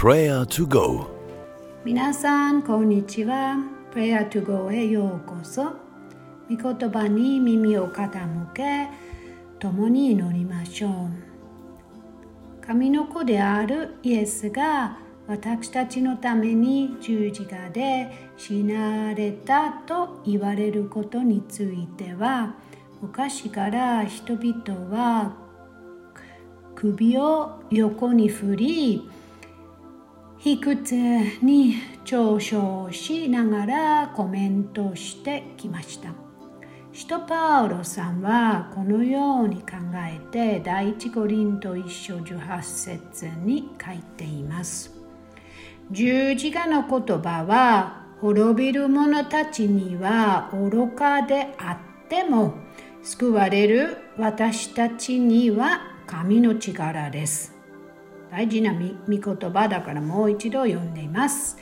Prayer to Go. 皆さんこんにちは。Prayer to Go へようこそ。御言葉に耳を傾け共に祈りましょう。神の子であるイエスが私たちのために十字架で死なれたと言われることについては昔から人々は首を横に振り卑屈に嘲笑しながらコメントしてきました。使徒パウロさんはこのように考えて第一五輪と一章18節に書いています。十字架の言葉は滅びる者たちには愚かであっても救われる私たちには神の力です。大事な御言葉だからもう一度読んでいます。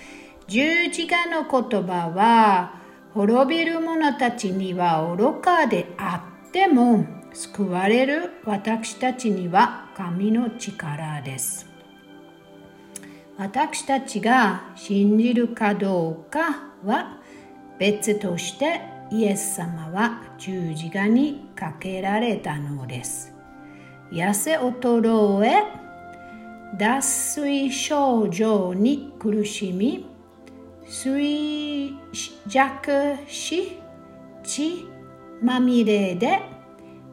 十字架の言葉は滅びる者たちには愚かであっても救われる私たちには神の力です。私たちが信じるかどうかは別としてイエス様は十字架にかけられたのです。痩せ衰え、脱水症状に苦しみ、衰弱し、血まみれで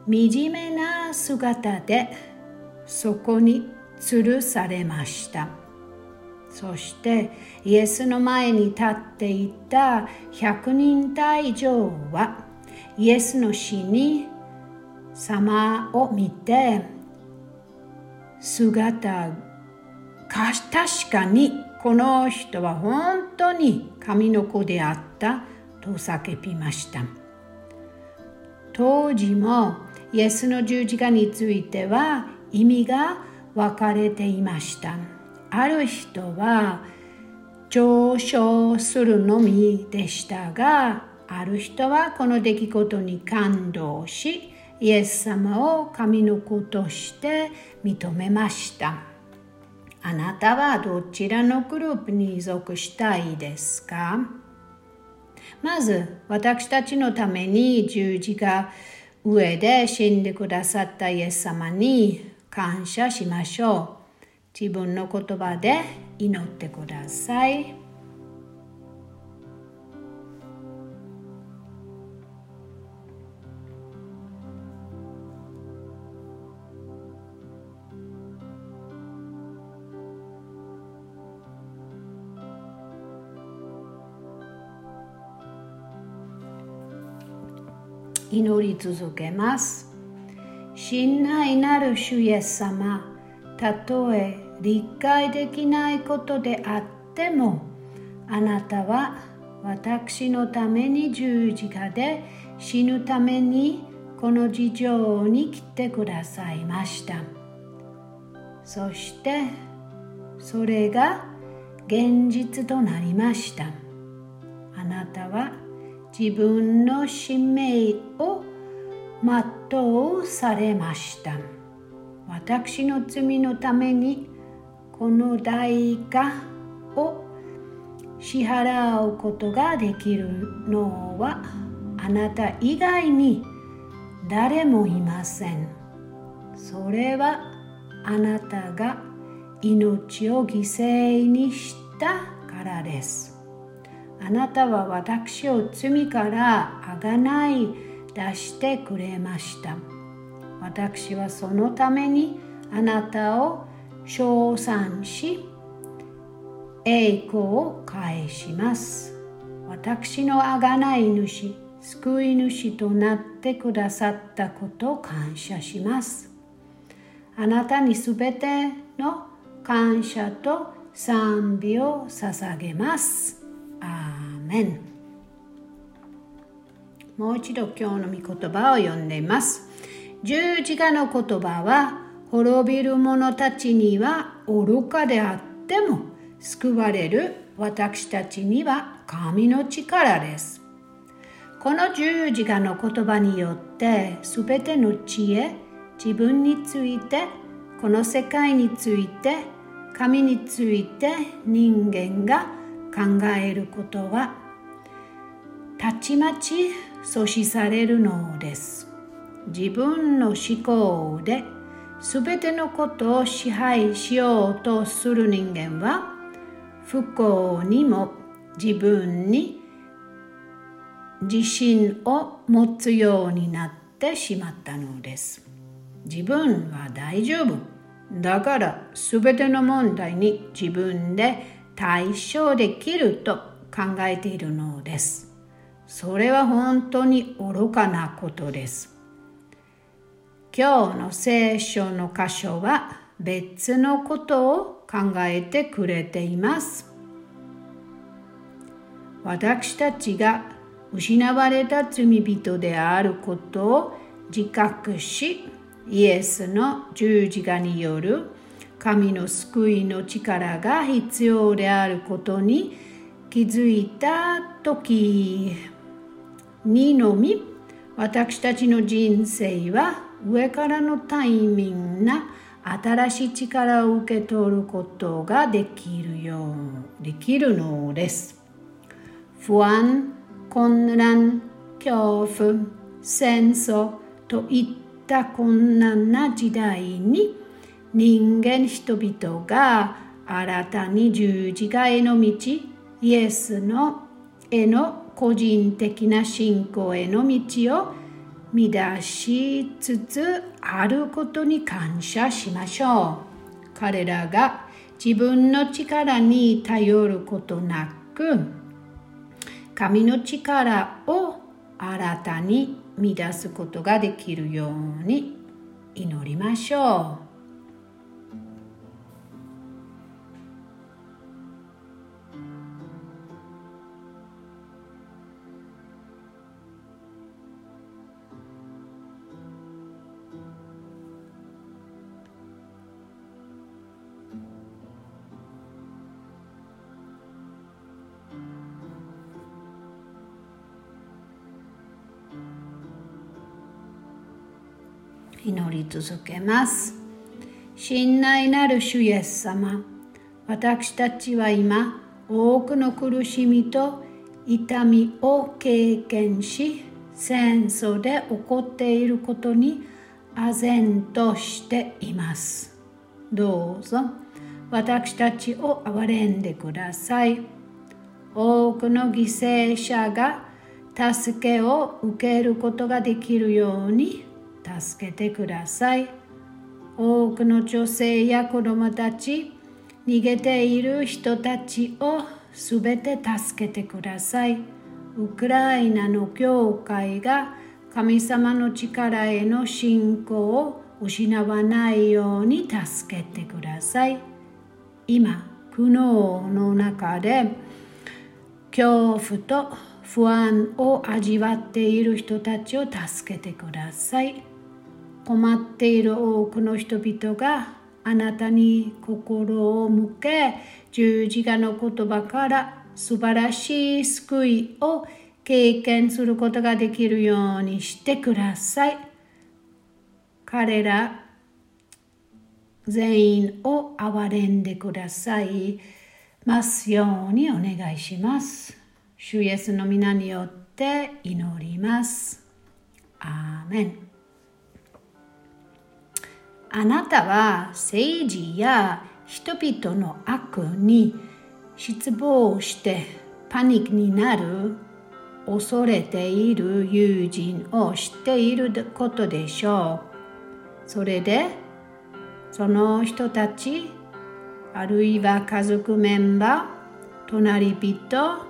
惨めな姿でそこに吊るされました。そしてイエスの前に立っていた百人隊長はイエスの死に様を見て姿。確かにこの人は本当に神の子であった。と叫びました。当時もイエスの十字架については意味が分かれていました。ある人は上昇するのみでしたがある人はこの出来事に感動しイエス様を神の子として認めましたあなたはどちらのグループに属したいですか？まず私たちのために十字架上で死んでくださったイエス様に感謝しましょう。自分の言葉で祈ってください。祈り続けます。信頼なる主イエス様、たとえ理解できないことであってもあなたは私のために十字架で死ぬためにこの事情に来てくださいましたそしてそれが現実となりましたあなたは自分の使命を全うされました。私の罪のためにこの代価を支払うことができるのはあなた以外に誰もいません。それはあなたが命を犠牲にしたからです。あなたは私を罪からあがない出してくれました。私はそのためにあなたを称賛し栄光を返します。私の贖い主救い主となってくださったことを感謝します。あなたにすべての感謝と賛美を捧げます。アーメンもう一度今日の御言葉を読んでいます。十字架の言葉は滅びる者たちには愚かであっても救われる私たちには神の力です。この十字架の言葉によって全ての知恵、自分について、この世界について、神について人間が考えることはたちまち阻止されるのです。自分の思考で全てのことを支配しようとする人間は不幸にも自分に自信を持つようになってしまったのです。自分は大丈夫。だから全ての問題に自分で対処できると考えているのです。それは本当に愚かなことです。今日の聖書の箇所は別のことを考えてくれています。私たちが失われた罪人であることを自覚し、イエスの十字架による神の救いの力が必要であることに気づいた時にのみ私たちの人生は上からのタイミングな新しい力を受け取ることができるようできるのです。不安、混乱、恐怖、戦争といった困難な時代に人間人々が新たに十字架への道イエスのへの個人的な信仰への道を乱しつつあることに感謝しましょう。彼らが自分の力に頼ることなく、神の力を新たに乱すことができるように祈りましょう。祈り続けます。信頼なる主イエス様、私たちは今、多くの苦しみと痛みを経験し、戦争で起こっていることに唖然としています。どうぞ私たちを憐れんでください。多くの犠牲者が助けを受けることができるように助けてください。多くの女性や子供たち、逃げている人たちをすべて助けてください。ウクライナの教会が神様の力への信仰を失わないように助けてください。今、苦悩の中で恐怖と不安を味わっている人たちを助けてください。困っている多くの人々があなたに心を向け十字架の言葉から素晴らしい救いを経験することができるようにしてください。彼ら全員を憐れんでくださいますようにお願いします。主イエスの皆によって祈ります。アーメン。あなたは政治や人々の悪に失望してパニックになる恐れている友人を知っていることでしょう。それでその人たちあるいは家族メンバー隣人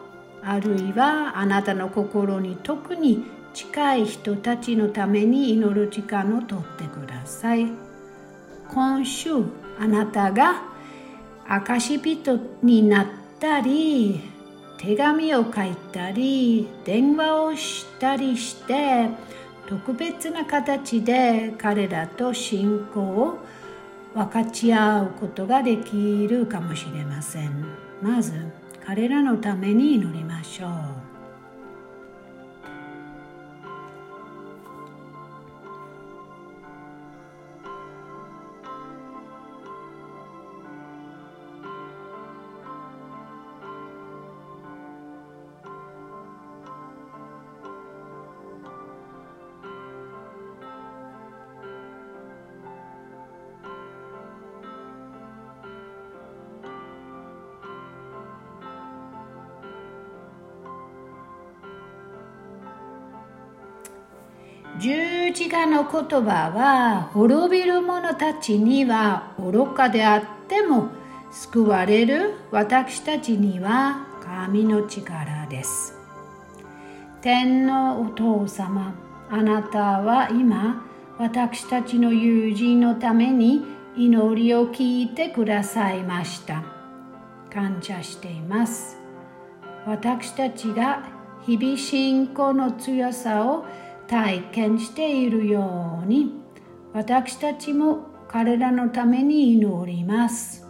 あるいはあなたの心に特に近い人たちのために祈る時間をとってください。今週あなたが証人になったり手紙を書いたり電話をしたりして特別な形で彼らと信仰を分かち合うことができるかもしれません。まず彼らのために祈りましょう。十字架の言葉は滅びる者たちには愚かであっても救われる私たちには神の力です。天のお父様、あなたは今私たちの友人のために祈りを聞いてくださいました。感謝しています。私たちが日々信仰の強さを体験しているように私たちも彼らのために祈ります。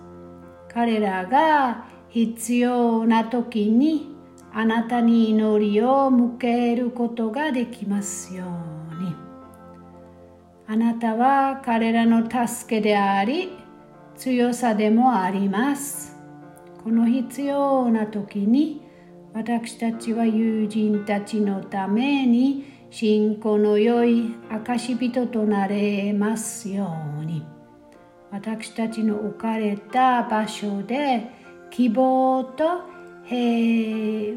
彼らが必要な時にあなたに祈りを向けることができますように。あなたは彼らの助けであり強さでもあります。この必要な時に私たちは友人たちのために信仰の良い証人となれますように。私たちの置かれた場所で希望と平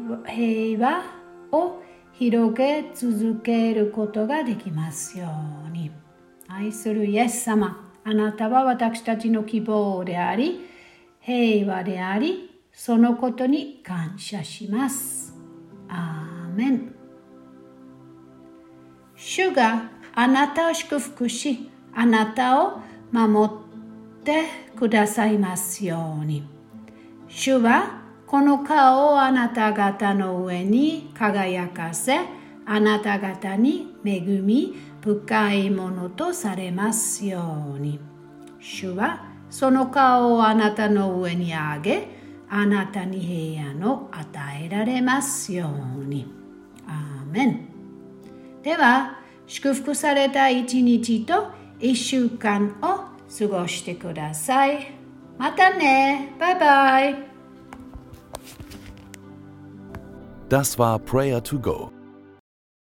和を広げ続けることができますように。愛するイエス様あなたは私たちの希望であり平和でありそのことに感謝します。アーメン。主があなたを祝福し、あなたを守ってくださいますように。主はこの顔をあなた方の上に輝かせ、あなた方に恵み深いものとされますように。主はその顔をあなたの上に上げ、あなたに平安を与えられますように。アーメン。では祝福された一日と一週間を過ごしてください。またね。バイバイ。Das war Prayer to Go.